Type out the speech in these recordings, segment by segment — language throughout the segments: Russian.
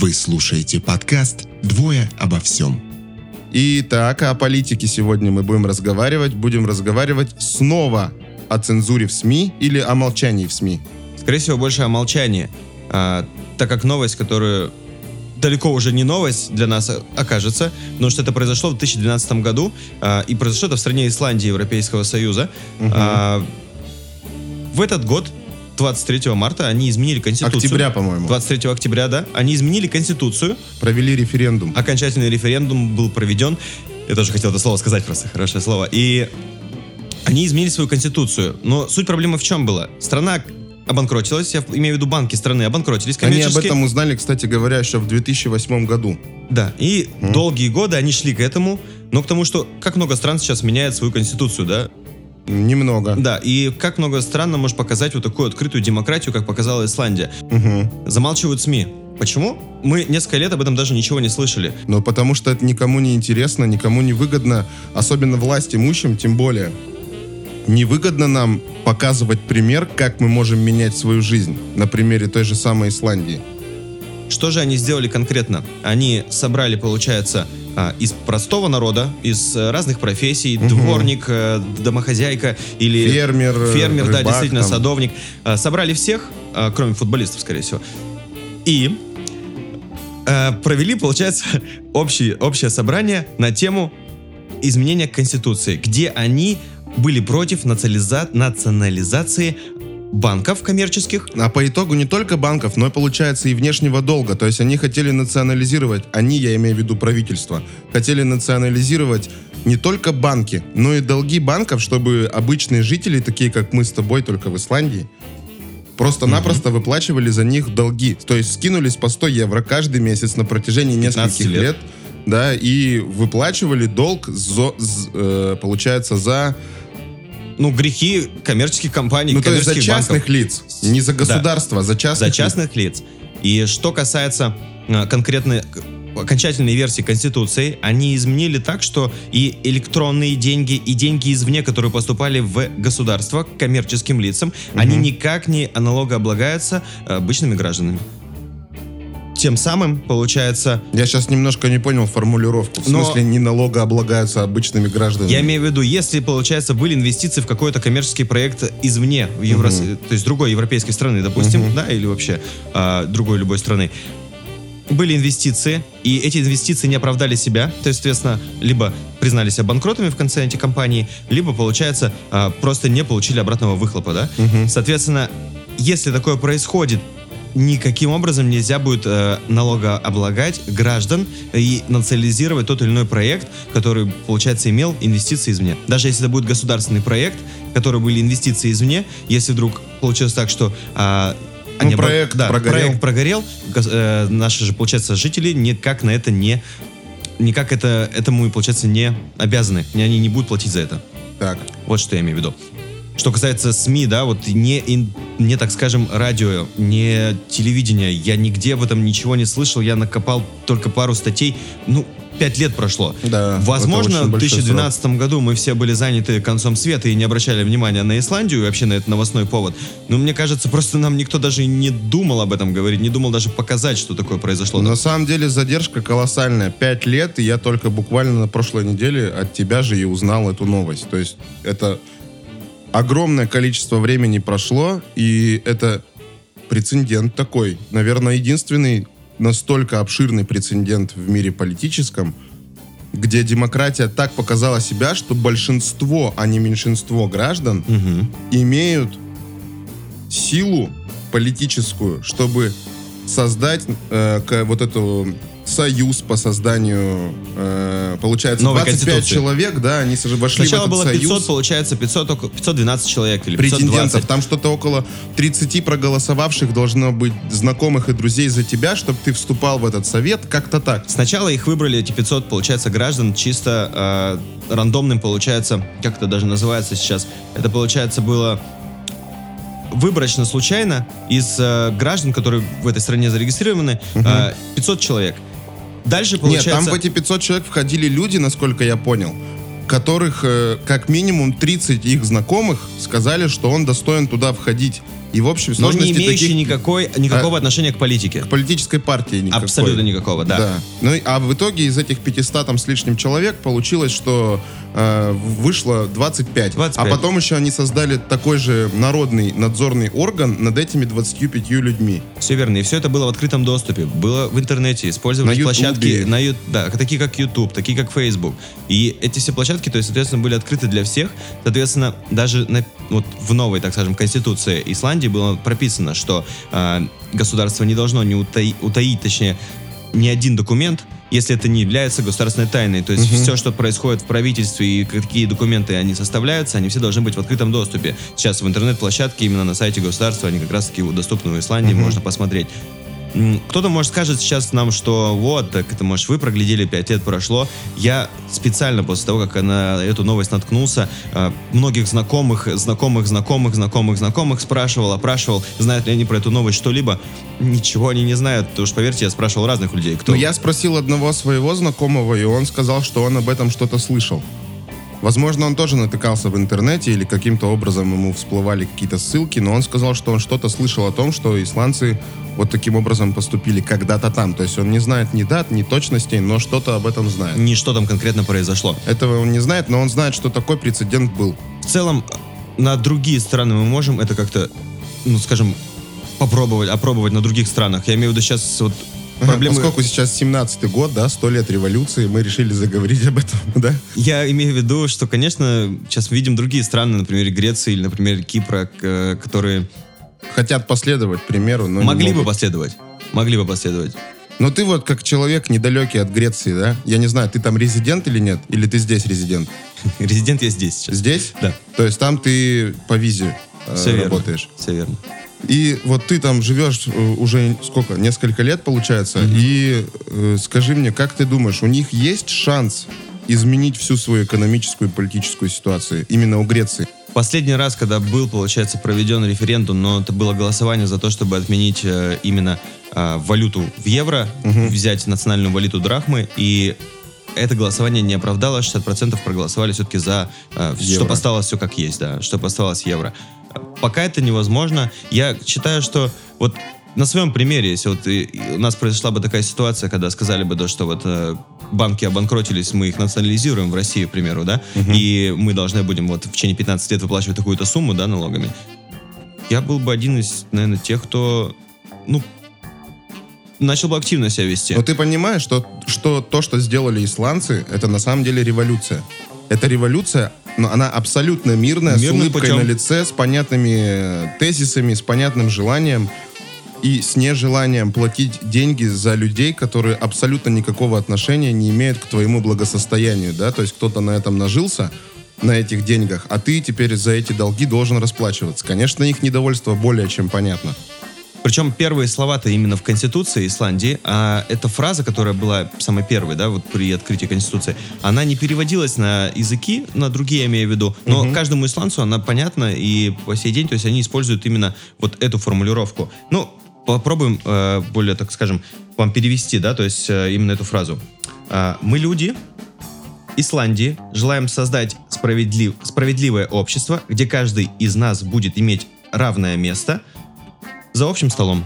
Вы слушаете подкаст «Двое обо всем». Итак, о политике сегодня мы будем разговаривать. Будем разговаривать снова о цензуре в СМИ или о молчании в СМИ. Скорее всего, больше о молчании, а, так как новость, которую далеко уже не новость для нас окажется, потому что это произошло в 2012 году, а, и произошло это в стране Исландии Европейского Союза. А, в этот год 23 марта они изменили конституцию. Октября, по-моему. 23 октября, да. Они изменили конституцию. Провели референдум. Окончательный референдум был проведен. Я тоже хотел это слово сказать просто, хорошее слово. И они изменили свою конституцию. Но суть проблемы в чем была? Страна обанкротилась, я имею в виду банки страны обанкротились Они об коммерческие. этом узнали, кстати говоря, еще в 2008 году. Да, и долгие годы они шли к этому, но к тому, что как много стран сейчас меняет свою конституцию, да? Немного. Да, и как много стран нам может показать вот такую открытую демократию, как показала Исландия. Мгм. Замалчивают СМИ. Почему? Мы несколько лет об этом даже ничего не слышали. Но потому что это никому не интересно, никому не выгодно, особенно власть имущим, тем более. Невыгодно нам показывать пример, как мы можем менять свою жизнь на примере той же самой Исландии. Что же они сделали конкретно? Они собрали, получается, а, из простого народа, из э, разных профессий, дворник, э, домохозяйка или Фермер, фермер, да, рыбак действительно, там. садовник. А, Собрали всех, а, кроме футболистов, скорее всего. И э, провели, получается, общее, общее собрание на тему изменения Конституции, где они были против национализа- национализации банков коммерческих, А по итогу не только банков, но и получается и внешнего долга. То есть они хотели национализировать, они, я имею в виду правительство, хотели национализировать не только банки, но и долги банков, чтобы обычные жители, такие как мы с тобой, только в Исландии, просто-напросто выплачивали за них долги. То есть скинулись по 100 евро каждый месяц на протяжении 15 нескольких лет. лет. да, и выплачивали долг, зо- з- э, получается, за, ну, грехи коммерческих компаний, ну, то есть за коммерческих банков. частных лиц, не за Да. государство, а за частных за лиц. частных лиц. И что касается э, конкретной окончательной версии Конституции, они изменили так, что и электронные деньги, и деньги извне, которые поступали в государство к коммерческим лицам, они никак не аналогооблагаются э, обычными гражданами. Тем самым, получается, Я сейчас немножко не понял формулировку. В Но- смысле, не налогооблагаются обычными гражданами. я имею в виду, если, получается, были инвестиции в какой-то коммерческий проект извне, в Евро... то есть другой европейской страны, допустим, да, или вообще а, другой любой страны, были инвестиции, и эти инвестиции не оправдали себя, то есть, соответственно, либо признали себя банкротами в конце эти компании, либо, получается, а, просто не получили обратного выхлопа, да. Соответственно, если такое происходит, никаким образом нельзя будет э, налогооблагать граждан и национализировать тот или иной проект, который, получается, имел инвестиции извне. Даже если это будет государственный проект, который были инвестиции извне, если вдруг получилось так, что а, Ну, проект да, прогорел. проект прогорел, э, наши же, получается, жители никак на это не никак это, этому, получается, не обязаны. И Они не будут платить за это. Так. Вот что я имею в виду. Что касается СМИ, да, вот не, ин- не, так скажем, радио, не телевидение, я нигде в этом ничего не слышал, я накопал только пару статей, ну, пять лет прошло. Да, Возможно, в большой 2012 году мы все были заняты концом света и не обращали внимания на Исландию и вообще на этот новостной повод. Но мне кажется, просто нам никто даже не думал об этом говорить, не думал даже показать, что такое произошло. На самом деле задержка колоссальная. Пять лет, и я только буквально на прошлой неделе от тебя же и узнал эту новость. То есть это огромное количество времени прошло, и это прецедент такой. Наверное, единственный настолько обширный прецедент в мире политическом, где демократия так показала себя, что большинство, а не меньшинство граждан Мгм. имеют силу политическую, чтобы создать э, вот эту союз по созданию, э, получается, Новой 25 конституции. человек, да, они вошли Сначала в этот было союз 500, получается, 500, око- 512 человек или 520. претендентов. Там что-то около 30 проголосовавших должно быть знакомых и друзей за тебя, чтобы ты вступал в этот совет, как-то так. Сначала их выбрали, эти 500, получается, граждан чисто э, рандомным, получается, как это даже называется сейчас, это, получается, было выборочно, случайно из э, граждан, которые в этой стране зарегистрированы, э, 500 человек. Дальше, Нет, получается... там в эти 500 человек входили люди, насколько я понял, которых э, как минимум 30 их знакомых сказали, что он достоин туда входить. И в общем Но сложности не имеющий таких- никакой, никакого А, отношения к политике. к политической партии никакой. Абсолютно никакого, да. Ну, и- а в итоге из этих 500 там с лишним человек получилось, что э, вышло 25. 25. А потом еще они создали такой же народный надзорный орган над этими 25 людьми. Все верно. И все это было в открытом доступе. Было в интернете. Использовались На площадки на да, такие как YouTube, такие как Facebook. И эти все площадки, то есть, соответственно, были открыты для всех. Соответственно, даже на- вот в новой, так скажем, конституции Исландии было прописано, что а, государство не должно не утаи- утаить, точнее, ни один документ, если это не является государственной тайной. То есть все, что происходит в правительстве и какие документы они составляются, они все должны быть в открытом доступе. Сейчас в интернет-площадке, именно на сайте государства, они как раз-таки доступны в Исландии, можно посмотреть. Кто-то, может, скажет сейчас нам, что вот, так это, может, вы проглядели, пять лет прошло. Я специально после того, как на эту новость наткнулся, э, многих знакомых, знакомых, знакомых, знакомых, знакомых спрашивал, опрашивал, знают ли они про эту новость что-либо. Ничего они не знают, что, поверьте, я спрашивал разных людей, кто... Но я спросил одного своего знакомого, и он сказал, что он об этом что-то слышал. Возможно, он тоже натыкался в интернете или каким-то образом ему всплывали какие-то ссылки, но он сказал, что он что-то слышал о том, что исландцы вот таким образом поступили когда-то там. То есть он не знает ни дат, ни точностей, но что-то об этом знает. Ни что там конкретно произошло. Этого он не знает, но он знает, что такой прецедент был. В целом, на другие страны мы можем это как-то, ну, скажем, попробовать, опробовать на других странах. Я имею в виду сейчас вот проблемы... Поскольку сейчас 17-й год, да, 100 лет революции, мы решили заговорить об этом, да? Я имею в виду, что, конечно, сейчас видим другие страны, например, Греции или, например, Кипра, которые Хотят последовать примеру, но могли бы последовать. Могли бы последовать. Но ты вот как человек недалекий от Греции, да? Я не знаю, ты там резидент или нет? Или ты здесь резидент? Резидент я здесь сейчас. Здесь? Да. То есть там ты по визе э, верно. работаешь. Все верно. И вот ты там живешь э, уже сколько? Несколько лет, получается. И э, скажи мне, как ты думаешь, у них есть шанс изменить всю свою экономическую и политическую ситуацию именно у Греции? Последний раз, когда был, получается, проведен референдум, но это было голосование за то, чтобы отменить э, именно э, валюту в евро, взять национальную валюту драхмы, и это голосование не оправдало, 60% проголосовали все-таки за, э, Евро. чтобы осталось все как есть, да, чтобы осталось евро. Пока это невозможно. Я считаю, что вот на своем примере, если вот и- и у нас произошла бы такая ситуация, когда сказали бы, да, что вот э, банки обанкротились, мы их национализируем в России, к примеру, да, и мы должны будем вот в течение 15 лет выплачивать такую-то сумму, да, налогами. Я был бы один из, наверное, тех, кто, ну, начал бы активно себя вести. Но ты понимаешь, что, что то, что сделали исландцы, это на самом деле революция. Это революция, но она абсолютно мирная, с Мирным улыбкой путем. на лице, с понятными тезисами, с понятным желанием и с нежеланием платить деньги за людей, которые абсолютно никакого отношения не имеют к твоему благосостоянию, да, то есть кто-то на этом нажился, на этих деньгах, а ты теперь за эти долги должен расплачиваться. Конечно, их недовольство более чем понятно. Причем первые слова-то именно в Конституции Исландии, а эта фраза, которая была самой первой, да, вот при открытии Конституции, она не переводилась на языки, на другие, я имею в виду, но каждому исландцу она понятна, и по сей день, то есть они используют именно вот эту формулировку. Ну, попробуем э, более, так скажем, вам перевести, да, то есть э, именно эту фразу. А, Мы люди, Исландии желаем создать справедлив- справедливое общество, где каждый из нас будет иметь равное место за общим столом.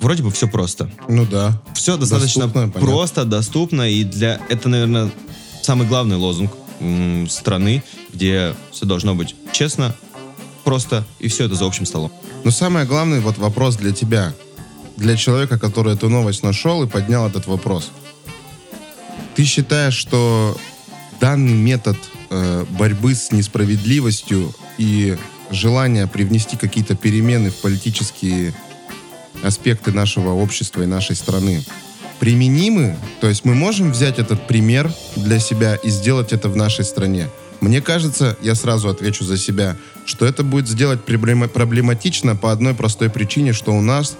Вроде бы все просто. Ну да. Все достаточно Доступно, понятно. просто, доступно, и для это, наверное, самый главный лозунг страны, где все должно быть честно, просто, и все это за общим столом. Но самое главное вот вопрос для тебя, для человека, который эту новость нашел и поднял этот вопрос. Ты считаешь, что данный метод э, борьбы с несправедливостью и желание привнести какие-то перемены в политические аспекты нашего общества и нашей страны применимы? То есть мы можем взять этот пример для себя и сделать это в нашей стране? Мне кажется, я сразу отвечу за себя, что это будет сделать проблема- проблематично по одной простой причине, что у нас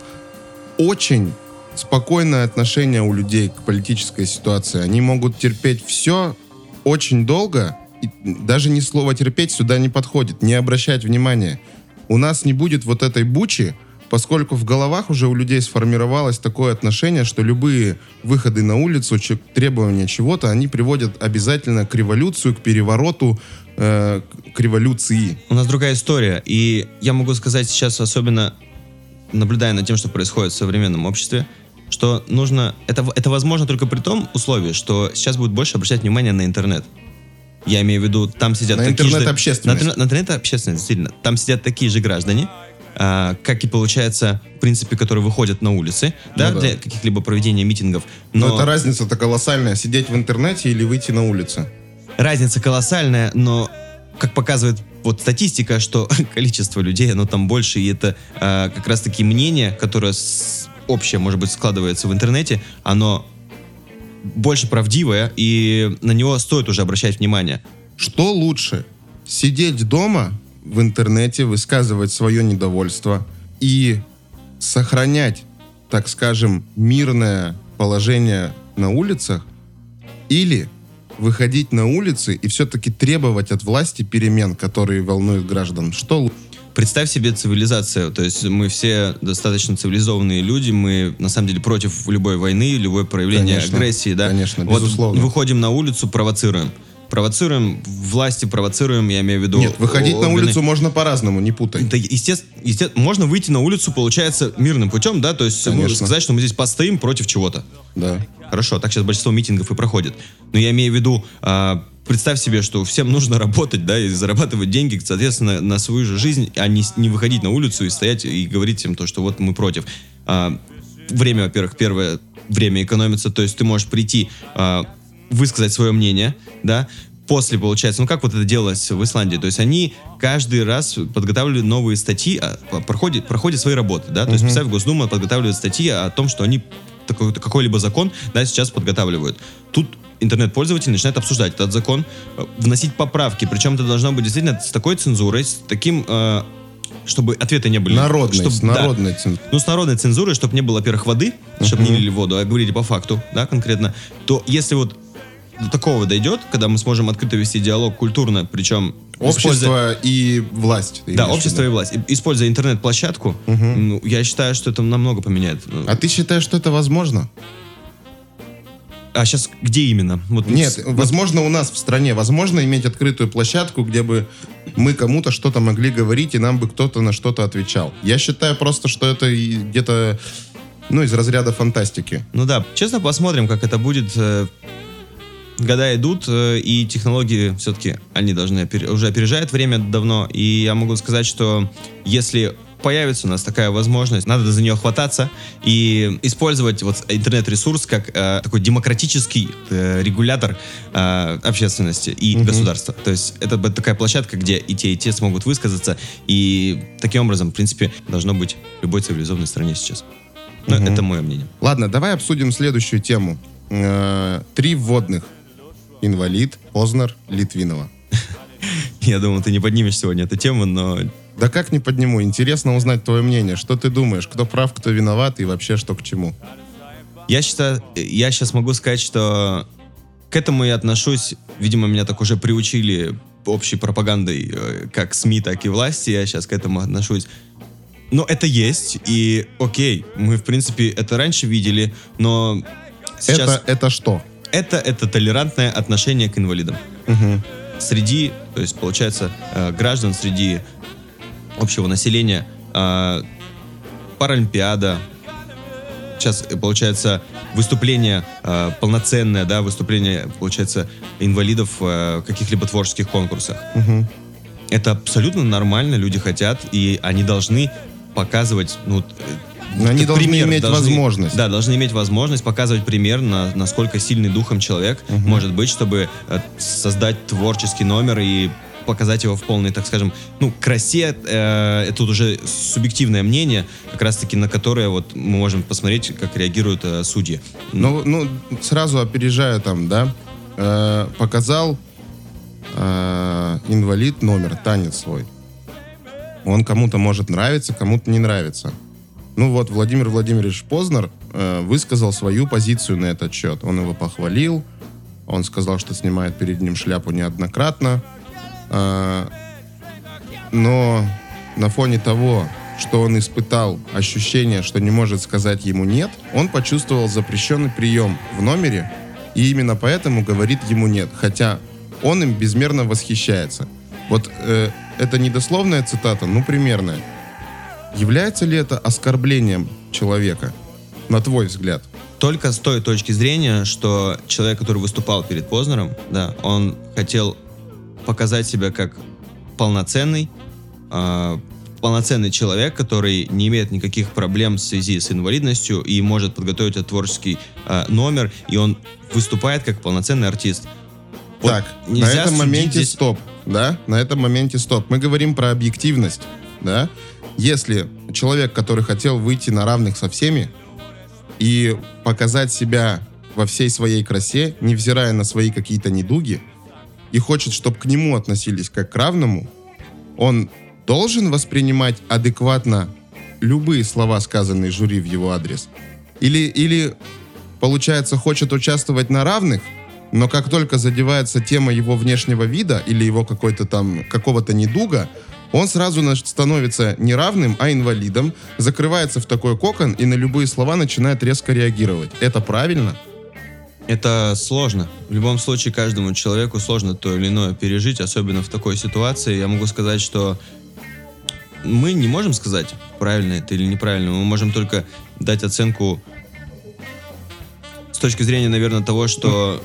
очень спокойное отношение у людей к политической ситуации. Они могут терпеть все очень долго, даже ни слова терпеть сюда не подходит, не обращать внимания. У нас не будет вот этой бучи, поскольку в головах уже у людей сформировалось такое отношение, что любые выходы на улицу, требования чего-то, они приводят обязательно к революцию, к перевороту, э, к революции. У нас другая история. И я могу сказать сейчас, особенно наблюдая над тем, что происходит в современном обществе, что нужно... Это, это возможно только при том условии, что сейчас будут больше обращать внимание на интернет. Я имею в виду, там сидят На такие же... интернет-общественность. На, интернет- на интернет-общественность, действительно. Там сидят такие же граждане, а, как и получается, в принципе, которые выходят на улицы, да, да. для каких-либо проведения митингов. Но, это разница-то колоссальная, сидеть в интернете или выйти на улицу. разница колоссальная, но как показывает вот статистика, что количество людей, оно там больше, и это э, как раз-таки мнение, которое с- общее, может быть, складывается в интернете, оно больше правдивое, и на него стоит уже обращать внимание. Что лучше? Сидеть дома в интернете, высказывать свое недовольство и сохранять, так скажем, мирное положение на улицах? Или выходить на улицы и все-таки требовать от власти перемен, которые волнуют граждан? Что лучше? Представь себе цивилизацию, то есть мы все достаточно цивилизованные люди, мы на самом деле против любой войны, любое проявление Конечно, агрессии, да. конечно, вот безусловно. выходим на улицу, провоцируем. Провоцируем, власти провоцируем, я имею в виду... Нет, выходить на органы- улицу можно по-разному, не путай. Да, естественно, можно выйти на улицу, получается, мирным путем, да, то есть Конечно. сказать, что мы здесь постоим против чего-то. Да. Хорошо, так сейчас большинство митингов и проходит. Но я имею в виду, а, представь себе, что всем нужно работать, да, и зарабатывать деньги, соответственно, на свою же жизнь, а не, не выходить на улицу и стоять и говорить им то, что вот мы против. А, время, во-первых, первое время экономится, то есть ты можешь прийти, а, высказать свое мнение, да, после, получается, ну как вот это делалось в Исландии, то есть они каждый раз подготавливали новые статьи, проходят, проходят свои работы, да, то есть, представь, Госдума подготавливает статьи о том, что они какой-либо закон, да, сейчас подготавливают. Тут интернет-пользователь начинает обсуждать этот закон, э, вносить поправки, причем это должно быть действительно с такой цензурой, с таким, э, чтобы ответы не были... Народный, чтоб- с да. народной цен- Ну, с народной цензурой, чтобы не было, во-первых, воды, чтобы не лили воду, а говорили по факту, да, конкретно, то если вот до такого дойдет, когда мы сможем открыто вести диалог культурно, причем используя- Общество и власть. Да, общество и власть. И- Используя интернет-площадку, ну, я считаю, что это намного поменяет. Ну, А ты считаешь, что это возможно? А сейчас где именно? Вот, Нет, с- возможно, у нас в стране возможно иметь открытую площадку, где бы мы кому-то что-то могли говорить, и нам бы кто-то на что-то отвечал. Я считаю просто, что это где-то, ну, из разряда фантастики. Ну да, честно посмотрим, как это будет. Года идут, э, и технологии все-таки, они должны опер- уже опережают время давно. И я могу сказать, что если появится у нас такая возможность, надо за нее хвататься и использовать вот интернет-ресурс как э, такой демократический э, регулятор э, общественности и государства. То есть это будет такая площадка, где и те, и те смогут высказаться, и таким образом, в принципе, должно быть в любой цивилизованной стране сейчас. Ну, это мое мнение. Ладно, давай обсудим следующую тему. Э, Три вводных. Инвалид, Познер, Литвинова. Я думал, ты не поднимешь сегодня эту тему, но Да как не подниму? Интересно узнать твое мнение. Что ты думаешь? Кто прав, кто виноват и вообще что к чему? я считаю, я сейчас могу сказать, что к этому я отношусь, видимо, меня так уже приучили общей пропагандой, э, как СМИ, так и власти, я сейчас к этому отношусь. Но это есть, и окей, мы, в принципе, это раньше видели, но сейчас Это, это что? Это, это толерантное отношение к инвалидам. Среди, то есть, получается, э, граждан, среди общего населения, э, Паралимпиада, сейчас, э, получается, выступление э, полноценное, да, выступление, получается, инвалидов э, в каких-либо творческих конкурсах. Это абсолютно нормально, люди хотят, и они должны показывать, ну, Они должны иметь возможность. Да, должны иметь возможность показывать пример, на, насколько сильный духом человек может быть, чтобы э, создать творческий номер и показать его в полной, так скажем, ну, красе. Э, это тут уже субъективное мнение, как раз-таки на которое вот мы можем посмотреть, как реагируют э, судьи. Ну, ну, сразу опережая там, да, э, показал э, инвалид номер, танец свой. Он кому-то может нравиться, кому-то не нравится. Ну вот, Владимир Владимирович Познер э, высказал свою позицию на этот счет. Он его похвалил, он сказал, что снимает перед ним шляпу неоднократно. Э, но на фоне того, что он испытал ощущение, что не может сказать ему «нет», он почувствовал запрещенный прием в номере, и именно поэтому говорит ему «нет», хотя он им безмерно восхищается. Вот э, это недословная цитата, ну примерная. Является ли это оскорблением человека, на твой взгляд? Только с той точки зрения, что человек, который выступал перед Познером, да, он хотел показать себя как полноценный, э, полноценный человек, который не имеет никаких проблем в связи с инвалидностью и может подготовить этот творческий э, номер, и он выступает как полноценный артист. Вот так, на этом моменте здесь- стоп, да? На этом моменте стоп. Мы говорим про объективность, да? Если человек, который хотел выйти на равных со всеми и показать себя во всей своей красе, невзирая на свои какие-то недуги, и хочет, чтобы к нему относились как к равному, он должен воспринимать адекватно любые слова, сказанные жюри в его адрес? Или, или получается, хочет участвовать на равных, но как только задевается тема его внешнего вида или его какой-то там какого-то недуга, он сразу становится не равным, а инвалидом, закрывается в такой кокон и на любые слова начинает резко реагировать. Это правильно? Это сложно. В любом случае, каждому человеку сложно то или иное пережить, особенно в такой ситуации. Я могу сказать, что мы не можем сказать, правильно это или неправильно. Мы можем только дать оценку с точки зрения, наверное, того, что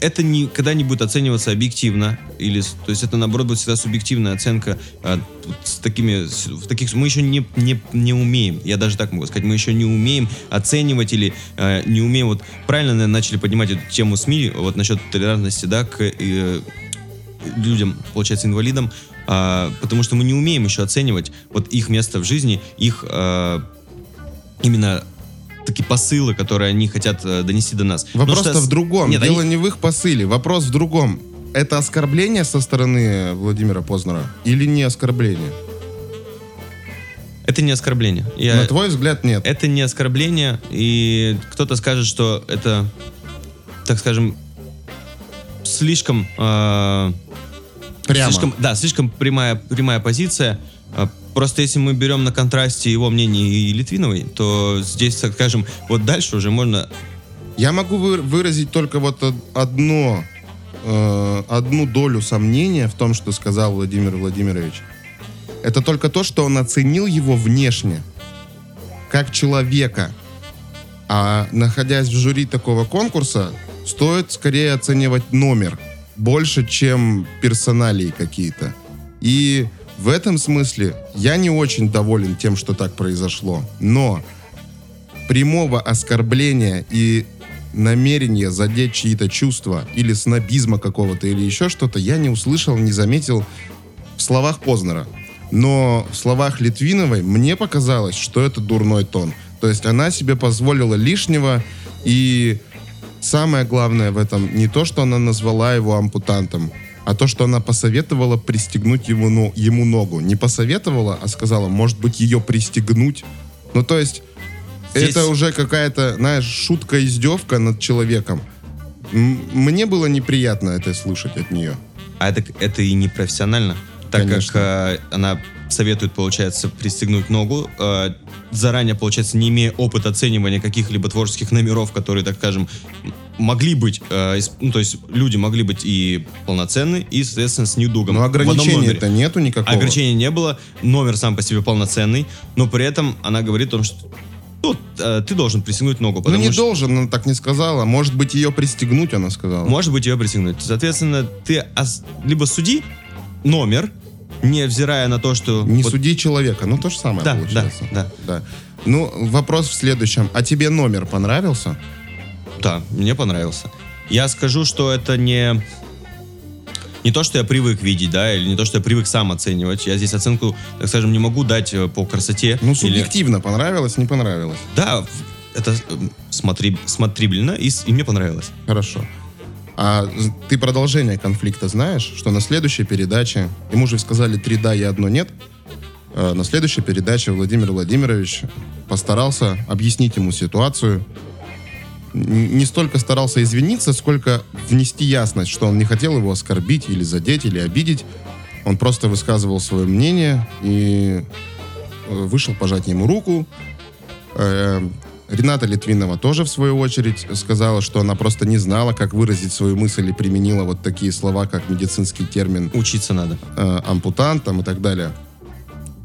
это никогда не будет оцениваться объективно, или, то есть это, наоборот, будет всегда субъективная оценка а, с такими, в таких, мы еще не, не, не умеем, я даже так могу сказать, мы еще не умеем оценивать или э, не умеем, вот правильно наверное, начали поднимать эту тему СМИ, вот насчет толерантности, да, к э, людям, получается, инвалидам, а, потому что мы не умеем еще оценивать вот их место в жизни, их а, именно такие посылы, которые они хотят э, донести до нас. Вопрос-то что в другом. Нет, Дело они- не в их посыле. Вопрос в другом. Это оскорбление со стороны Владимира Познера или не оскорбление? Это не оскорбление. Я- На твой взгляд, нет. Это не оскорбление, и кто-то скажет, что это, так скажем, слишком... э, Прямо. Слишком, да, слишком прямая, прямая позиция. Просто если мы берем на контрасте его мнение и Литвиновой, то здесь, так скажем, вот дальше уже можно... Я могу вы- выразить только вот од- одно, э, одну долю сомнения в том, что сказал Владимир Владимирович. Это только то, что он оценил его внешне, как человека. А находясь в жюри такого конкурса, стоит скорее оценивать номер больше, чем персоналии какие-то. И в этом смысле я не очень доволен тем, что так произошло. Но прямого оскорбления и намерения задеть чьи-то чувства или снобизма какого-то или еще что-то я не услышал, не заметил в словах Познера. Но в словах Литвиновой мне показалось, что это дурной тон. То есть она себе позволила лишнего и самое главное в этом не то, что она назвала его ампутантом, а то, что она посоветовала пристегнуть ему, ну, ему ногу. Не посоветовала, а сказала, может быть, ее пристегнуть. Ну, то есть, Здесь- это уже какая-то, знаешь, шутка-издевка над человеком. М- Мне было неприятно это слышать от нее. А это, это и непрофессионально, так Конечно. как э, она советует, получается, пристегнуть ногу, э, заранее, получается, не имея опыта оценивания каких-либо творческих номеров, которые, так скажем, могли быть, э, ну, то есть люди могли быть и полноценны, и, соответственно, с недугом. Но номере. ограничений-то нету никакого. Ограничений не было, номер сам по себе полноценный, но при этом она говорит о том, что ну, э, ты должен пристегнуть ногу, Ну, не что должен, она так не сказала. Может быть, ее пристегнуть, она сказала. может быть ее пристегнуть. Соответственно, ты ос- либо суди номер, не взирая на то, что... Не вот- суди человека. Ну, то же самое Да, получается. да, да. Ну, вопрос в следующем. А тебе номер понравился? Да, мне понравился. Я скажу, что это не не то, что я привык видеть, да, или не то, что я привык сам оценивать. Я здесь оценку, так скажем, не могу дать э, по красоте. Ну, или- субъективно, понравилось, не понравилось. Да, это эм, смотри, смотрибельно, и, и мне понравилось. Хорошо. А ты продолжение конфликта знаешь, что на следующей передаче, ему же сказали три да и одно нет, э, на следующей передаче Владимир Владимирович постарался объяснить ему ситуацию, не столько старался извиниться, сколько внести ясность, что он не хотел его оскорбить или задеть, или обидеть. Он просто высказывал свое мнение и э, вышел пожать ему руку. Э, Рената Литвинова тоже, в свою очередь, сказала, что она просто не знала, как выразить свою мысль и применила вот такие слова, как медицинский термин Учиться надо. э, ампутант там, и так далее.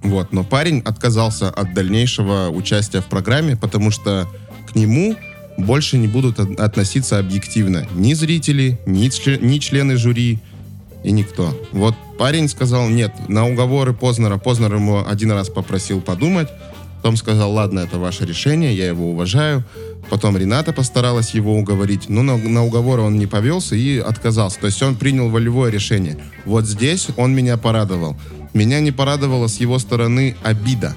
Вот. Но парень отказался от дальнейшего участия в программе, потому что к нему больше не будут от- относиться объективно ни зрители, ни, чле- ни члены жюри и никто. Вот парень сказал нет. На уговоры Познера, Познер ему один раз попросил подумать, потом сказал, ладно, это ваше решение, я его уважаю. Потом Рената постаралась его уговорить, но на, на уговоры он не повелся и отказался. То есть он принял волевое решение. Вот здесь он меня порадовал. Меня не порадовала с его стороны обида,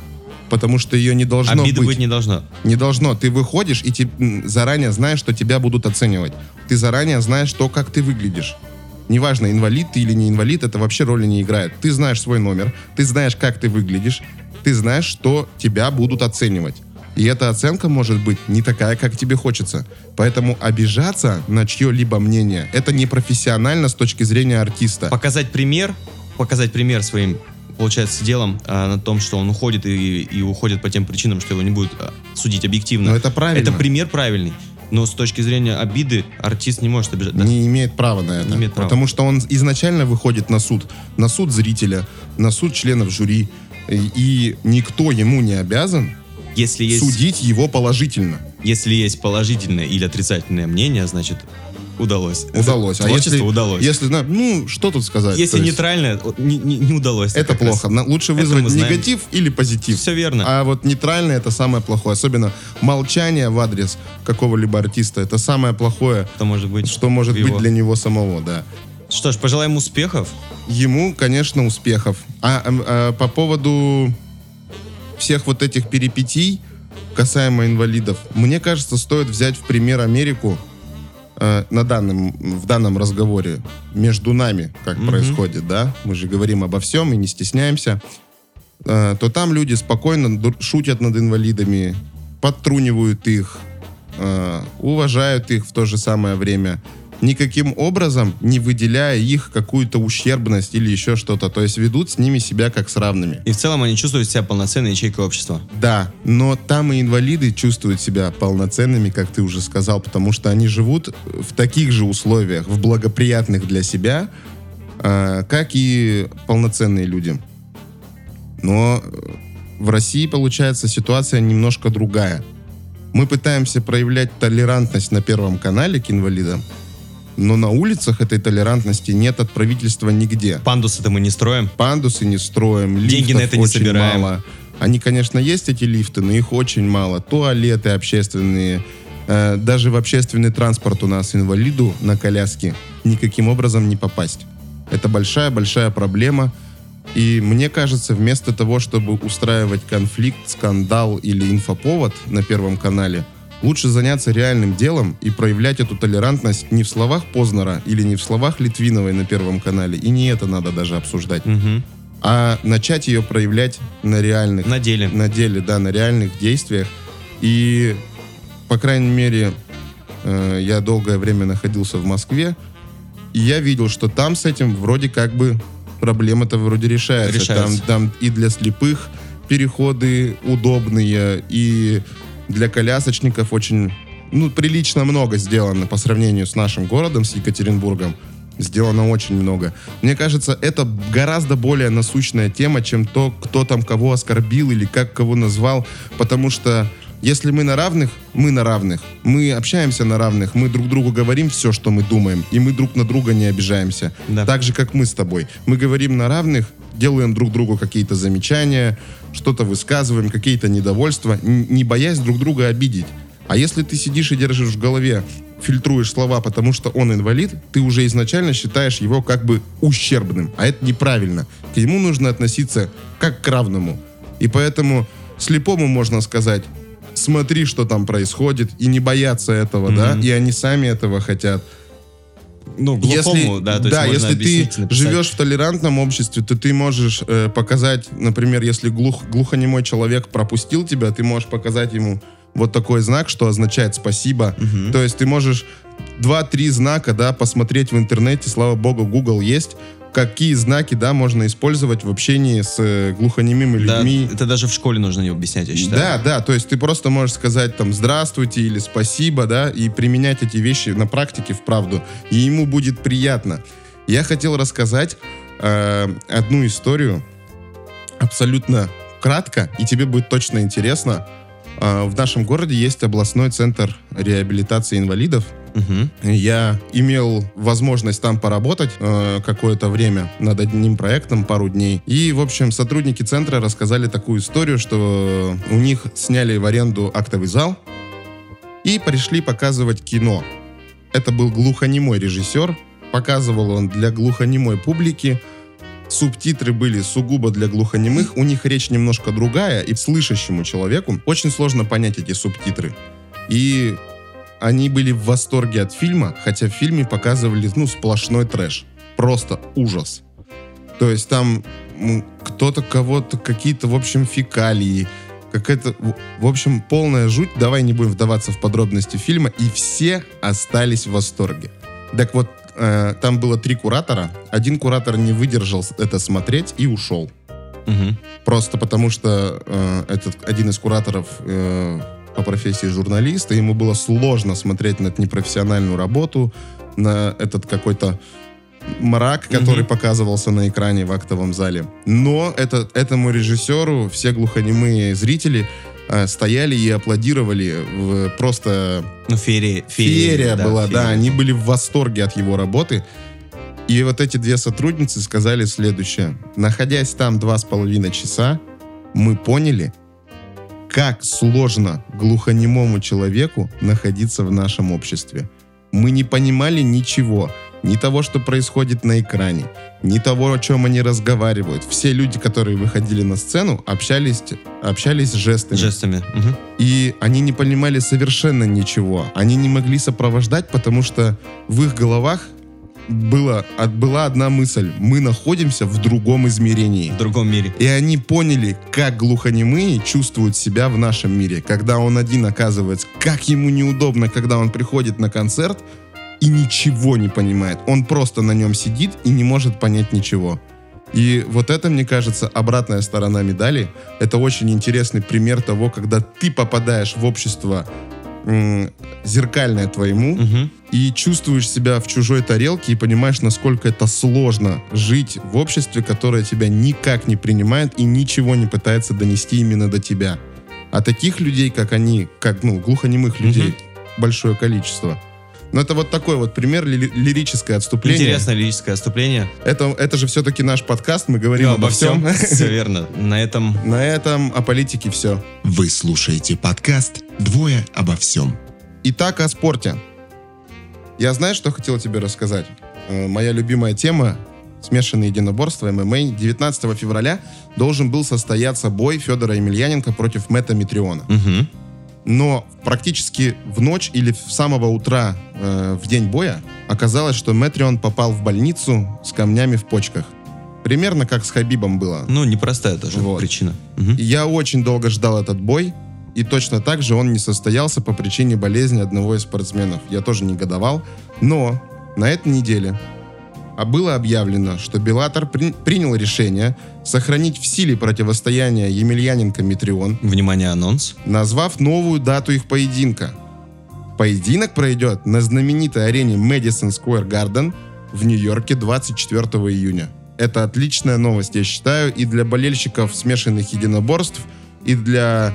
потому что ее не должно Обиды быть. быть не должно. Не должно. Ты выходишь и те- заранее знаешь, что тебя будут оценивать. Ты заранее знаешь то, как ты выглядишь. Неважно, инвалид ты или не инвалид, это вообще роли не играет. Ты знаешь свой номер, ты знаешь, как ты выглядишь, ты знаешь, что тебя будут оценивать. И эта оценка может быть не такая, как тебе хочется. Поэтому обижаться на чье-либо мнение, это непрофессионально с точки зрения артиста. Показать пример, показать пример своим, получается, делом а, на том, что он уходит и, и уходит по тем причинам, что его не будут а, судить объективно. Но это правильно. Это пример правильный. Но с точки зрения обиды артист не может обижать. да. не имеет права на это. Не имеет права. Потому что он изначально выходит на суд. На суд зрителя, на суд членов жюри. И, и никто ему не обязан Если есть, судить его положительно. если есть положительное или отрицательное мнение, значит, удалось. Удалось. А Творчество если, удалось. Если, ну, что тут сказать? Если нейтральное, не, не- не удалось. Это раз. плохо. На- Лучше Это вызвать негатив или позитив. Все верно. А вот нейтральное это самое плохое. Особенно молчание в адрес какого-либо артиста. Это самое плохое, Что может быть? что может в быть его- для него самого, да. Что ж, пожелаем успехов. Ему, конечно, успехов. А, ам, а, по поводу всех вот этих перипетий касаемо инвалидов, мне кажется, стоит взять в пример Америку э, на данном, в данном разговоре между нами, как Мгм. происходит, да? Мы же говорим обо всем и не стесняемся. Э, то там люди спокойно шутят над инвалидами, подтрунивают их, э, уважают их в то же самое время, никаким образом не выделяя их какую-то ущербность или еще что-то. То есть ведут с ними себя как с равными. И в целом они чувствуют себя полноценной ячейкой общества. Да, но там и инвалиды чувствуют себя полноценными, как ты уже сказал, потому что они живут в таких же условиях, в благоприятных для себя, э, как и полноценные люди. Но э, в России, получается, ситуация немножко другая. Мы пытаемся проявлять толерантность на Первом канале к инвалидам, но на улицах этой толерантности нет от правительства нигде. Пандусы-то мы не строим. Пандусы не строим, Деньги на это не очень собираем. мало. Они, конечно, есть, эти лифты, но их очень мало. Туалеты общественные. Э, даже в общественный транспорт у нас инвалиду на коляске никаким образом не попасть. Это большая-большая проблема. И мне кажется, вместо того, чтобы устраивать конфликт, скандал или инфоповод на Первом канале, лучше заняться реальным делом и проявлять эту толерантность не в словах Познера или не в словах Литвиновой на Первом канале. И не это надо даже обсуждать Мгм. а начать ее проявлять на реальных, На деле. на деле, да, на реальных действиях. И, по крайней мере, э, я долгое время находился в Москве, и я видел, что там с этим вроде как бы проблема-то вроде решается. Решается. Там, там и для слепых переходы удобные, и для колясочников очень, ну, прилично много сделано по сравнению с нашим городом, с Екатеринбургом. Сделано очень много. Мне кажется, это гораздо более насущная тема, чем то, кто там кого оскорбил или как кого назвал. Потому что если мы на равных, мы на равных. Мы общаемся на равных, мы друг другу говорим все, что мы думаем, и мы друг на друга не обижаемся. Да. Так же, как мы с тобой. Мы говорим на равных, делаем друг другу какие-то замечания, что-то высказываем, какие-то недовольства, не боясь друг друга обидеть. А если ты сидишь и держишь в голове, фильтруешь слова, потому что он инвалид, ты уже изначально считаешь его как бы ущербным. А это неправильно. К нему нужно относиться как к равному. И поэтому слепому можно сказать, смотри, что там происходит, и не бояться этого, да, Мгм. и они сами этого хотят. Ну, глухому, Если, да, то есть можно если ты написать. живешь в толерантном обществе, то ты можешь э, показать, например, если глух, глухонемой человек пропустил тебя, ты можешь показать ему вот такой знак, что означает спасибо. Мгм. То есть ты можешь два-три знака, да, посмотреть в интернете, слава богу, Google есть, какие знаки, да, можно использовать в общении с э, глухонемыми Да, людьми. это даже в школе нужно не объяснять, я считаю. Да, да, то есть ты просто можешь сказать там здравствуйте или спасибо, да, и применять эти вещи на практике вправду, и ему будет приятно. Я хотел рассказать э, одну историю абсолютно кратко, и тебе будет точно интересно. Э, в нашем городе есть областной центр реабилитации инвалидов, Мгм. я имел возможность там поработать э, какое-то время над одним проектом, пару дней. И, в общем, сотрудники центра рассказали такую историю, что у них сняли в аренду актовый зал и пришли показывать кино. Это был глухонемой режиссер. Показывал он для глухонемой публики. Субтитры были сугубо для глухонемых. У них речь немножко другая, и слышащему человеку очень сложно понять эти субтитры. И они были в восторге от фильма, хотя в фильме показывали, ну, сплошной трэш. Просто ужас. То есть там кто-то кого-то, какие-то, в общем, фекалии, какая-то, в- в общем, полная жуть. Давай не будем вдаваться в подробности фильма. И все остались в восторге. Так вот, э, там было три куратора. Один куратор не выдержал это смотреть и ушел. Мгм. Просто потому что э, этот один из кураторов э, по профессии журналиста, ему было сложно смотреть на эту непрофессиональную работу, на этот какой-то мрак, который Мгм. показывался на экране в актовом зале. Но это, этому режиссеру все глухонемые зрители э, стояли и аплодировали. в- просто Ну, феерия. феерия была, да, феерия. они были в восторге от его работы. И вот эти две сотрудницы сказали следующее. Находясь там два с половиной часа, мы поняли, как сложно глухонемому человеку находиться в нашем обществе. Мы не понимали ничего, ни того, что происходит на экране, ни того, о чем они разговаривают. Все люди, которые выходили на сцену, общались, общались жестами. Жестами. Мгм. И они не понимали совершенно ничего. Они не могли сопровождать, потому что в их головах было, от- была одна мысль. Мы находимся в другом измерении. В другом мире. И они поняли, как глухонемые чувствуют себя в нашем мире. Когда он один оказывается, как ему неудобно, когда он приходит на концерт и ничего не понимает. Он просто на нем сидит и не может понять ничего. И вот это, мне кажется, обратная сторона медали. Это очень интересный пример того, когда ты попадаешь в общество зеркальное твоему, Мгм. и чувствуешь себя в чужой тарелке и понимаешь, насколько это сложно жить в обществе, которое тебя никак не принимает и ничего не пытается донести именно до тебя. А таких людей, как они, как ну, глухонемых людей, большое количество. Но это вот такой вот пример ли- лирическое отступление. Интересное лирическое отступление. Это, это же все-таки наш подкаст, мы говорим Ну, обо всем. Все верно. На этом На этом о политике все. Вы слушаете подкаст «Двое обо всем». Итак, о спорте. Я знаю, что хотел тебе рассказать. Э, Моя любимая тема смешанные единоборства, ММА. 19 февраля должен был состояться бой Федора Емельяненко против Мэтта Митриона. Мгм. Но практически в ночь или с самого утра э, в день боя оказалось, что Метрион попал в больницу с камнями в почках. Примерно как с Хабибом было. Ну, непростая тоже Вот. причина. И Я очень долго ждал этот бой, и точно так же он не состоялся по причине болезни одного из спортсменов. Я тоже негодовал. Но на этой неделе а было объявлено, что Беллатор при- принял решение сохранить в силе противостояние Емельяненко-Митрион, Внимание, анонс. назвав новую дату их поединка. Поединок пройдет на знаменитой арене Madison Square Garden в Нью-Йорке 24 июня. Это отличная новость, я считаю, и для болельщиков смешанных единоборств, и для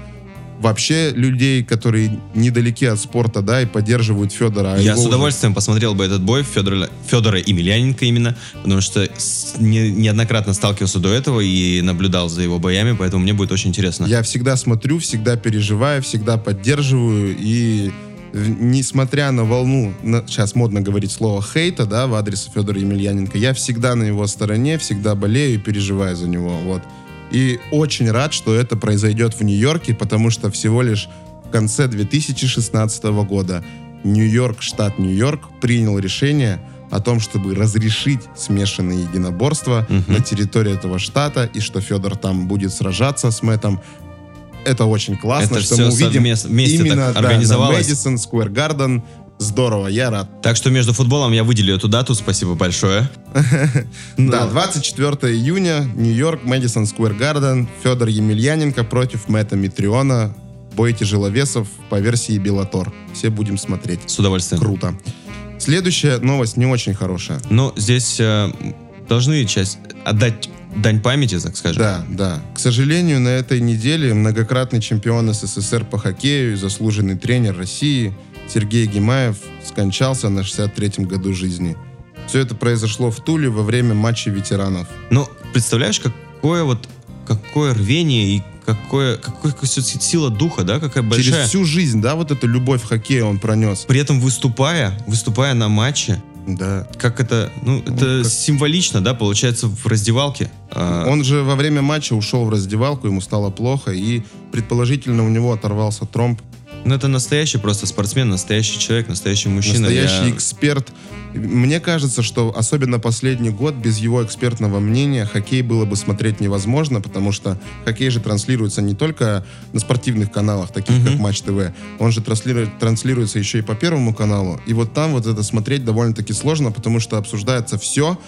вообще людей, которые недалеки от спорта, да, и поддерживают Федора. а Я с уже- удовольствием посмотрел бы этот бой Федора, Федора Емельяненко именно, потому что с- не- неоднократно сталкивался до этого и наблюдал за его боями, поэтому мне будет очень интересно. Я всегда смотрю, всегда переживаю, всегда поддерживаю и в- несмотря на волну, на- сейчас модно говорить слово хейта, да, в адрес Федора Емельяненко, я всегда на его стороне, всегда болею и переживаю за него, вот. И очень рад, что это произойдет в Нью-Йорке, потому что всего лишь в конце 2016 года Нью-Йорк, штат Нью-Йорк, принял решение о том, чтобы разрешить смешанные единоборства Мгм. на территории этого штата, и что Федор там будет сражаться с Мэттом. Это очень классно, Это что мы увидим совмест- вместе так именно да, на. Madison Square Garden Здорово, я рад. Так что между футболом я выделю эту дату, спасибо большое. Да, 24 июня, Нью-Йорк, Мэдисон Сквер Гарден, Федор Емельяненко против Мэтта Митриона. Бой тяжеловесов по версии Беллатор. Все будем смотреть. С удовольствием. Круто. Следующая новость не очень хорошая. Но здесь э, должны часть отдать дань памяти, так скажем. Да, да. К сожалению, на этой неделе многократный чемпион СССР по хоккею и заслуженный тренер России Сергей Гимаев скончался на 63-м году жизни. Все это произошло в Туле во время матча ветеранов. Ну, представляешь, какое вот какое рвение и какое, какое, какая сила духа, да, какая большая. Через всю жизнь, да, вот эту любовь в хоккее он пронес. При этом выступая, выступая на матче, Да. как это, ну, это как- символично, да, получается в раздевалке. А, Он же во время матча ушел в раздевалку, ему стало плохо, и предположительно у него оторвался тромб. Ну, это настоящий просто спортсмен, настоящий человек, настоящий мужчина. Настоящий Я- эксперт. Мне кажется, что особенно последний год без его экспертного мнения хоккей было бы смотреть невозможно, потому что хоккей же транслируется не только на спортивных каналах, таких Мгм. как Матч ТВ, он же транслирует, транслируется еще и по Первому каналу. И вот там вот это смотреть довольно-таки сложно, потому что обсуждается все.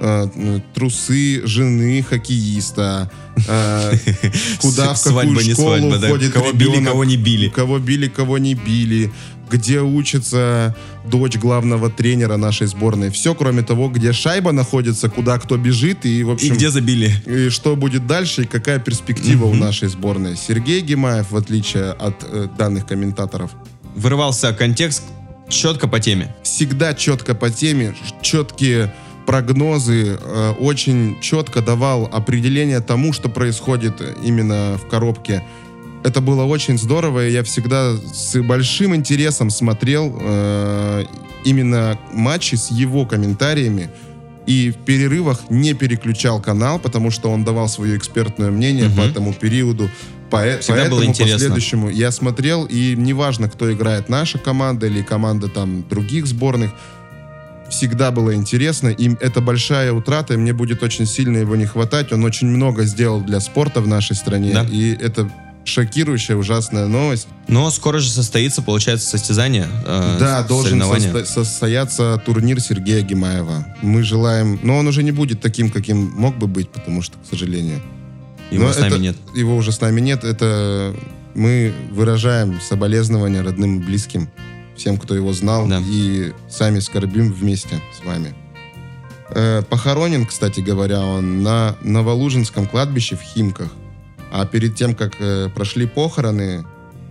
Э, э, трусы жены хоккеиста, э, куда, в какую школу ходит Кого били, кого не били. Кого били, кого не били. Где учится дочь главного тренера нашей сборной. Все, кроме того, где шайба находится, куда кто бежит и, в И общем, где забили? и что будет дальше и какая перспектива у нашей сборной. Сергей Гимаев, в отличие от данных комментаторов, Вырывался контекст четко по теме. всегда четко по теме, четкие прогнозы, э, очень четко давал определение тому, что происходит именно в коробке. Это было очень здорово, и я всегда с большим интересом смотрел э, именно матчи с его комментариями. И в перерывах не переключал канал, потому что он давал свое экспертное мнение Мгм. по этому периоду. По, Всегда поэтому было интересно. последующему я смотрел, и неважно, кто играет, наша команда или команда там других сборных, всегда было интересно. И это большая утрата, и мне будет очень сильно его не хватать. Он очень много сделал для спорта в нашей стране, Да. и это шокирующая, ужасная новость. Но скоро же состоится, получается, состязание. э, Да, должен состо- состояться турнир Сергея Гимаева. Мы желаем... Но он уже не будет таким, каким мог бы быть, потому что, к сожалению... Его Но с нами это- нет. Его уже с нами нет. Это мы выражаем соболезнования родным и близким, всем, кто его знал, Да. и сами скорбим вместе с вами. Э, похоронен, кстати говоря, он на Новолужинском кладбище в Химках. А перед тем, как э, прошли похороны,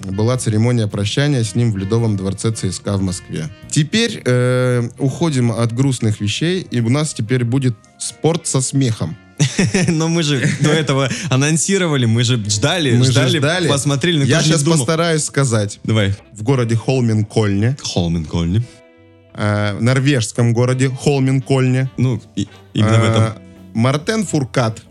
была церемония прощания с ним в Ледовом дворце ЦСКА в Москве. Теперь э, уходим от грустных вещей, и у нас теперь будет спорт со смехом. Но мы же до этого анонсировали, мы же ждали, Мы же ждали, ждали. посмотрели. Я сейчас постараюсь сказать. Давай. В городе Холменкольне, Холменкольни. э, норвежском городе Холменкольне, Ну, и- именно в э, этом. Мартен Фуркат,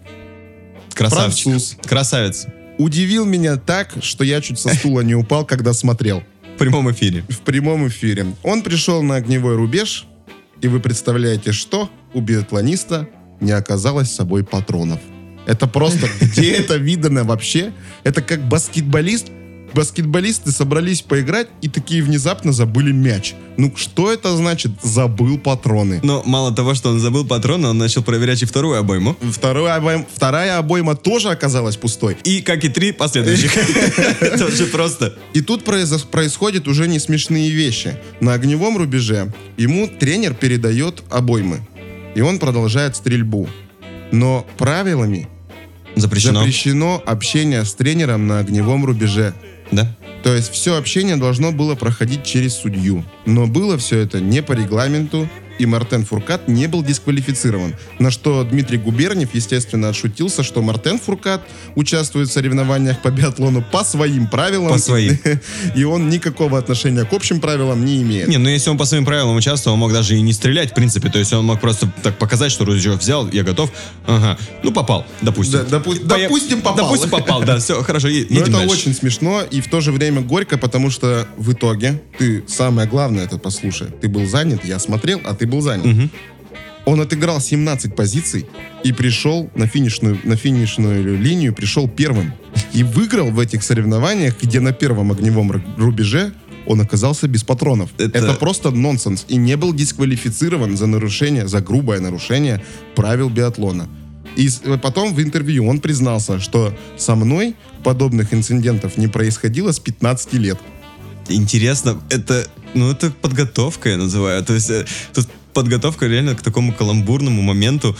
Красавчик. француз. Красавец. удивил меня так, что я чуть со стула не упал, когда смотрел В прямом эфире. в прямом эфире. Он пришел на огневой рубеж, и вы представляете, что у биатлониста не оказалось с собой патронов. Это просто, где это видано вообще? Это как баскетболист, баскетболисты собрались поиграть и такие внезапно забыли мяч. Ну, что это значит «забыл патроны»? Но мало того, что он забыл патроны, он начал проверять и вторую обойму. Вторая обойма, вторая обойма тоже оказалась пустой. И, как и три последующих. Это уже просто... И тут происходят уже не смешные вещи. На огневом рубеже ему тренер передает обоймы. И он продолжает стрельбу. Но правилами Запрещено. запрещено общение с тренером на огневом рубеже. Да? То есть все общение должно было проходить через судью. Но было все это не по регламенту, и Мартен Фуркат не был дисквалифицирован. На что Дмитрий Губерниев, естественно, отшутился, что Мартен Фуркат участвует в соревнованиях по биатлону по своим правилам. По своим. И он никакого отношения к общим правилам не имеет. Не, ну если он по своим правилам участвовал, он мог даже и не стрелять, в принципе. То есть он мог просто так показать, что ружье взял, я готов. Ага. Ну, попал, допустим. Да, допу- Поя- допустим, попал. Допустим, попал, да. Все, хорошо, е- Но это дальше. очень смешно и в то же время горько, потому что в итоге ты, самое главное это послушай, ты был занят, я смотрел, а ты был занят. Мгм. Он отыграл 17 позиций и пришел на финишную, на финишную линию, пришел первым. И выиграл в этих соревнованиях, где на первом огневом ру- рубеже он оказался без патронов. Это- Это, просто нонсенс. И не был дисквалифицирован за нарушение, за грубое нарушение правил биатлона. И э, потом в интервью он признался, что со мной подобных инцидентов не происходило с 15 лет. Интересно, это, ну, это подготовка, я называю. То есть, э, тут подготовка реально к такому каламбурному моменту.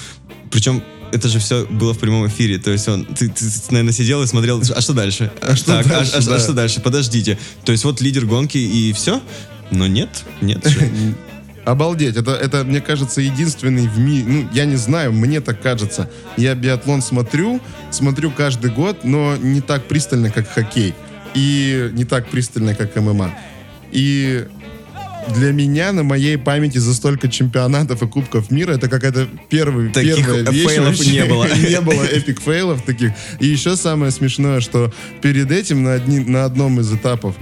Причем это же все было в прямом эфире. То есть он, ты, ты, наверное, сидел и смотрел, а что дальше? А что Так, дальше, а, а- а да. что дальше? Подождите. То есть вот лидер гонки и все? Но нет, нет. Обалдеть, это, это, мне кажется, единственный в мире, ну, я не знаю, мне так кажется. Я биатлон смотрю, смотрю каждый год, но не так пристально, как хоккей. И не так пристально, как ММА. И для меня на моей памяти за столько чемпионатов и кубков мира это какая-то первый, Таких первая вещь. fail ов вообще. не было. Не было epic fail ов таких. И еще самое смешное, что перед этим на, одни- на одном из этапов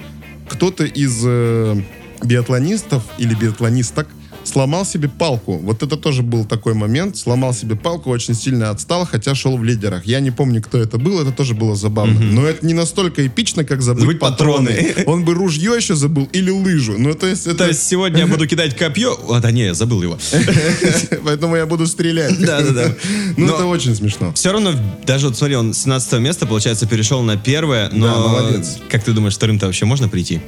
кто-то из э, биатлонистов или биатлонисток сломал себе палку. Вот это тоже был такой момент. Сломал себе палку, очень сильно отстал, хотя шел в лидерах. Я не помню, кто это был, это тоже было забавно. Но это не настолько эпично, как забыть, Забыть патроны. патроны. Он бы ружье еще забыл или лыжу. Ну, то есть То это... есть сегодня я буду кидать копье. А, да не, я забыл его. Поэтому я буду стрелять. Да-да-да. Ну, Но- это очень смешно. Все равно, даже вот смотри, он с 17 места, получается, перешел на первое, но... Да, молодец. Как ты думаешь, вторым-то вообще можно прийти?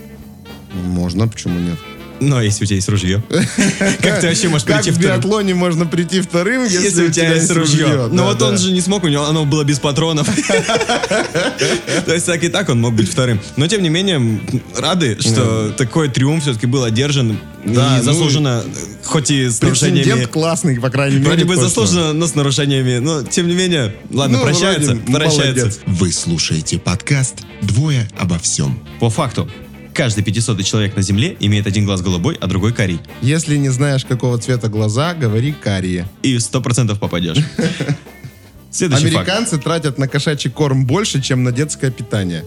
Можно, почему нет? Ну, а если у тебя есть ружье? Как ты вообще можешь прийти в вторым? биатлоне можно прийти вторым, если, Если у тебя есть ружье. Да, вот он же не смог, у него оно было без патронов. То есть так и так он мог быть вторым. Но тем не менее, рады, что такой триумф все-таки был одержан. Да, И ну, заслуженно, хоть и с нарушениями... Классный, по крайней мере. Вроде бы заслуженно, но с нарушениями. Но тем не менее, ладно, Ну, прощается. Прощается. Вы слушаете подкаст «Двое обо всем». По факту, каждый 500 человек на Земле имеет один глаз голубой, а другой карий. Если не знаешь, какого цвета глаза, говори карие. И 100% попадешь. Следующий факт. Американцы тратят на кошачий корм больше, чем на детское питание.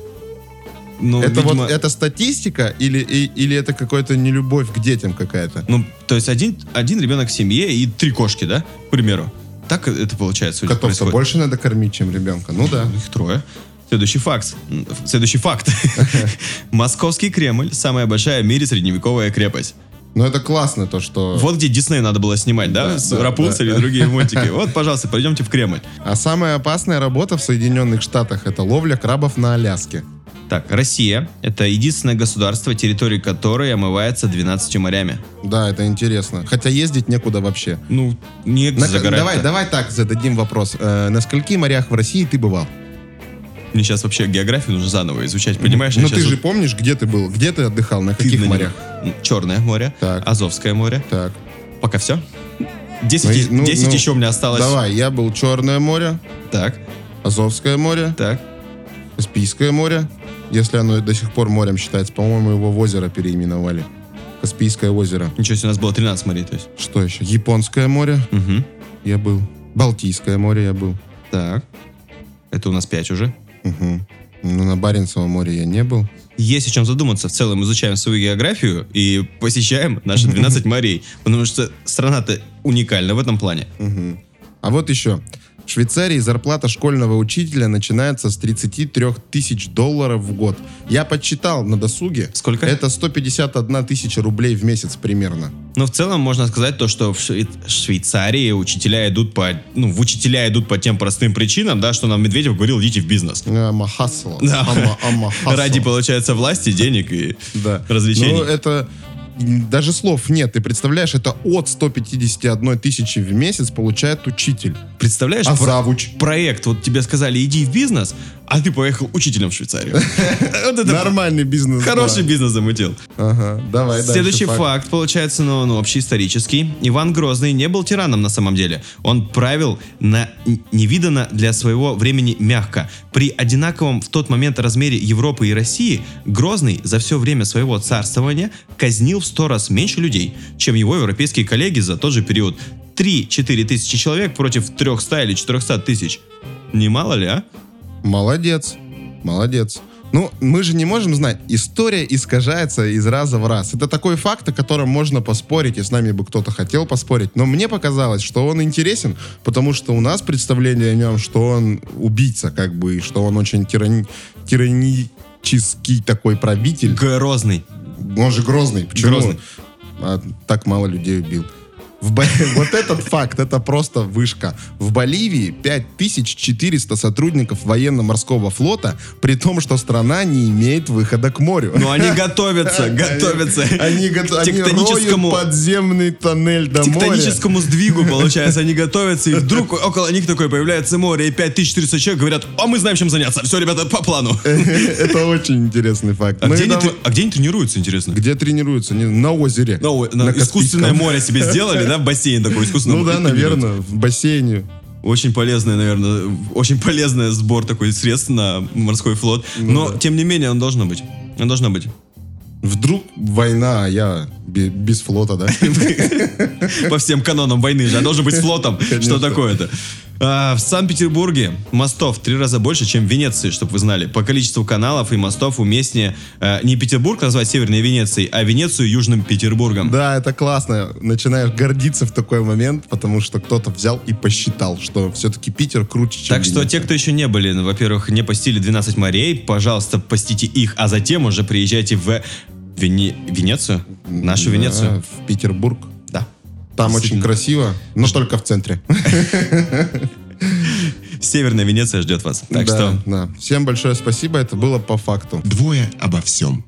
Ну, это видимо, вот это статистика или, и- или это какая-то нелюбовь к детям какая-то? Ну, то есть один, один ребенок в семье и три кошки, да, к примеру. Так это получается. Котов-то больше надо кормить, чем ребенка. Ну да. Их трое. Следующий факт. Следующий факт. Московский Кремль – самая большая в мире средневековая крепость. Но это классно, то, что... Вот где Дисней надо было снимать, да? Да, да, Рапунцель да. и другие мультики. Вот, пожалуйста, пойдемте в Кремль. А самая опасная работа в Соединенных Штатах это ловля крабов на Аляске. Так, Россия – это единственное государство, территория которой омывается 12 морями. Да, это интересно. Хотя ездить некуда вообще. Ну, не На- загорать. давай, давай так зададим вопрос. Э, на скольки морях в России ты бывал? Мне сейчас вообще географию нужно заново изучать, понимаешь? Ну ты же вот- помнишь, где ты был? Где ты отдыхал? На каких Видно, морях? Черное море, Так. Азовское море. Так. Пока все. 10, Ну, и- ну, 10 ну, еще у меня осталось. Давай, я был Черное море, Так, Азовское море, так. Каспийское море. Если оно до сих пор морем считается, по-моему, его в озеро переименовали. Каспийское озеро. Ничего себе, у нас было 13 морей, то есть. Что еще? Японское море Угу. я был. Балтийское море я был. Так. Это у нас 5 уже. Мгм. Ну, на Баренцевом море я не был. Есть о чем задуматься. В целом изучаем свою географию и посещаем наши 12 морей. Потому что страна-то уникальна в этом плане. А вот еще. В Швейцарии зарплата школьного учителя начинается с 33 тысяч долларов в год. Я подсчитал на досуге. Сколько? Это 151 тысяча рублей в месяц примерно. Но в целом можно сказать то, что в Швей- Швейцарии учителя идут по, ну, в учителя идут по тем простым причинам, да, что нам Медведев говорил, идите в бизнес. Hustler. Да. Ради, получается, власти, денег и да. развлечений. Ну, это даже слов нет. Ты представляешь, это от 151 тысячи в месяц получает учитель. Представляешь, А про- завуч? проект, вот тебе сказали, иди в бизнес, а ты поехал учителем в Швейцарию. Нормальный бизнес. хороший бизнес замутил. Ага, давай Следующий факт, получается, ну, ну, общеисторический. Иван Грозный не был тираном на самом деле. Он правил на невиданно для своего времени мягко. При одинаковом в тот момент размере Европы и России Грозный за все время своего царствования казнил в сто раз меньше людей, чем его европейские коллеги за тот же период. 3-4 тысячи человек против 300 или 400 тысяч. Немало ли, а? Молодец. Молодец. Ну, мы же не можем знать. История искажается из раза в раз. Это такой факт, о котором можно поспорить, и с нами бы кто-то хотел поспорить. Но мне показалось, что он интересен, потому что у нас представление о нем, что он убийца, как бы, и что он очень тирани- тиранический такой правитель. Грозный. Он же грозный. Почему? Грозный. А, так мало людей убил. В Бо- Вот этот факт, это просто вышка. В Боливии 5400 сотрудников военно-морского флота, при том, что страна не имеет выхода к морю. Но они готовятся, готовятся. Они, к они тектоническому, подземный тоннель до моря. тектоническому сдвигу, получается. Они готовятся, и вдруг около них такое появляется море, и 5400 человек говорят, а мы знаем, чем заняться. Все, ребята, по плану. Это очень интересный факт. А Ну где, там- а где они тренируются, интересно? Где тренируются? На озере. На, о- на На искусственное море себе сделали, да, бассейн такой искусственный. Ну да, наверное, в бассейне. Очень полезный, наверное, очень полезный сбор такой средств на морской флот. Ну Но, тем не менее, он должно быть. Он должно быть. Вдруг война, а я бе- без флота, да? По всем канонам войны же, а должен быть с флотом. Что такое-то? А, в Санкт-Петербурге мостов в три раза больше, чем в Венеции, чтобы вы знали. По количеству каналов и мостов уместнее э, не Петербург назвать Северной Венецией, а Венецию Южным Петербургом. Да, это классно. Начинаешь гордиться в такой момент, потому что кто-то взял и посчитал, что все-таки Питер круче, чем Так что Венеция. те, кто еще не были, ну, во-первых, не постили 12 морей, пожалуйста, постите их, а затем уже приезжайте в Вене- Венецию, нашу Да, Венецию. в Петербург. Там очень красиво, но только в центре. Северная Венеция ждет вас. Так Да, что да. Всем большое спасибо, это было по факту. Двое обо всем.